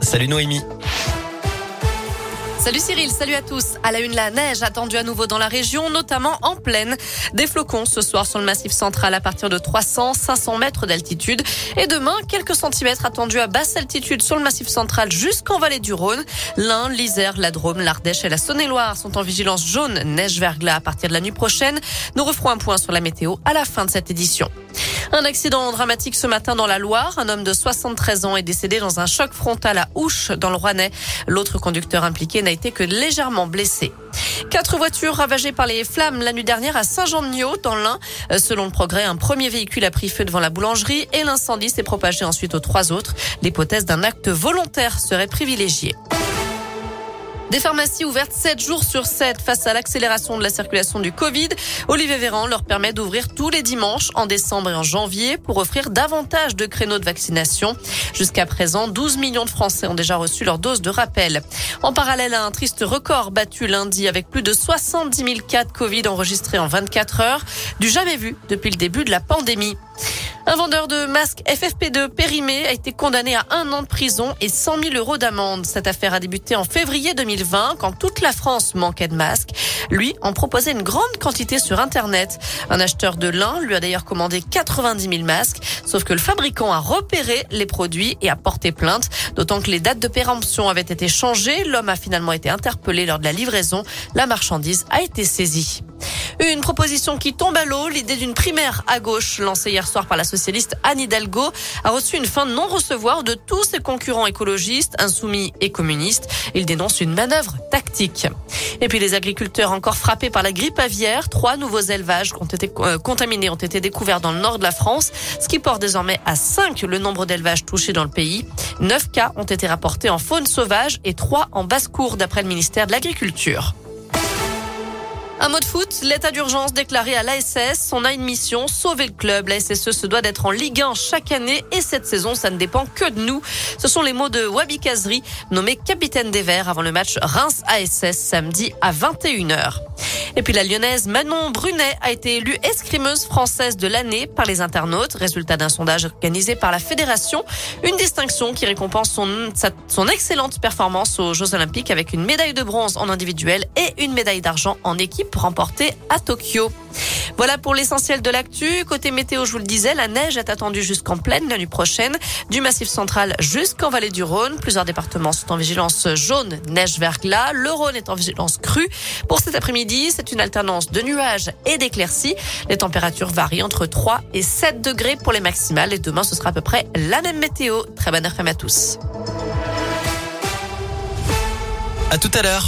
Salut Noémie. Salut Cyril, salut à tous. À la une, la neige attendue à nouveau dans la région, notamment en plaine. Des flocons ce soir sur le massif central à partir de 300, 500 mètres d'altitude. Et demain, quelques centimètres attendus à basse altitude sur le massif central jusqu'en vallée du Rhône. L'Ain, l'Isère, la Drôme, l'Ardèche et la Saône-et-Loire sont en vigilance jaune neige-verglas à partir de la nuit prochaine. Nous referons un point sur la météo à la fin de cette édition. Un accident dramatique ce matin dans la Loire. Un homme de 73 ans est décédé dans un choc frontal à Ouche, dans le Rouennais. L'autre conducteur impliqué n'a été que légèrement blessé. Quatre voitures ravagées par les flammes la nuit dernière à Saint-Jean-de-Niot, dans l'Ain. Selon le progrès, un premier véhicule a pris feu devant la boulangerie et l'incendie s'est propagé ensuite aux trois autres. L'hypothèse d'un acte volontaire serait privilégiée. Des pharmacies ouvertes 7 jours sur 7 face à l'accélération de la circulation du Covid. Olivier Véran leur permet d'ouvrir tous les dimanches en décembre et en janvier pour offrir davantage de créneaux de vaccination. Jusqu'à présent, 12 millions de Français ont déjà reçu leur dose de rappel. En parallèle à un triste record battu lundi avec plus de 70 000 cas de Covid enregistrés en 24 heures, du jamais vu depuis le début de la pandémie. Un vendeur de masques FFP2 périmé a été condamné à un an de prison et 100 000 euros d'amende. Cette affaire a débuté en février 2020 quand toute la France manquait de masques. Lui en proposait une grande quantité sur Internet. Un acheteur de lin lui a d'ailleurs commandé 90 000 masques. Sauf que le fabricant a repéré les produits et a porté plainte. D'autant que les dates de péremption avaient été changées. L'homme a finalement été interpellé lors de la livraison. La marchandise a été saisie. Une proposition qui tombe à l'eau. L'idée d'une primaire à gauche lancée hier soir par la socialiste Anne Hidalgo a reçu une fin de non-recevoir de tous ses concurrents écologistes, insoumis et communistes. Il dénonce une manœuvre tactique. Et puis les agriculteurs encore frappés par la grippe aviaire. Trois nouveaux élevages ont été euh, contaminés ont été découverts dans le nord de la France, ce qui porte désormais à 5 le nombre d'élevages touchés dans le pays. Neuf cas ont été rapportés en faune sauvage et trois en basse-cour d'après le ministère de l'Agriculture. Un mot de foot, l'état d'urgence déclaré à l'ASS. On a une mission, sauver le club. La SSE se doit d'être en Ligue 1 chaque année et cette saison, ça ne dépend que de nous. Ce sont les mots de Wabi Kazri, nommé capitaine des Verts avant le match Reims-ASS samedi à 21h. Et puis la lyonnaise Manon Brunet a été élue escrimeuse française de l'année par les internautes, résultat d'un sondage organisé par la fédération. Une distinction qui récompense son, son excellente performance aux Jeux Olympiques avec une médaille de bronze en individuel et une médaille d'argent en équipe remportée à Tokyo. Voilà pour l'essentiel de l'actu. Côté météo, je vous le disais, la neige est attendue jusqu'en pleine la nuit prochaine, du massif central jusqu'en vallée du Rhône. Plusieurs départements sont en vigilance jaune, neige verglas. Le Rhône est en vigilance crue. Pour cet après-midi, c'est une alternance de nuages et d'éclaircies. Les températures varient entre 3 et 7 degrés pour les maximales. Et demain, ce sera à peu près la même météo. Très bonne après-midi à tous. À tout à l'heure.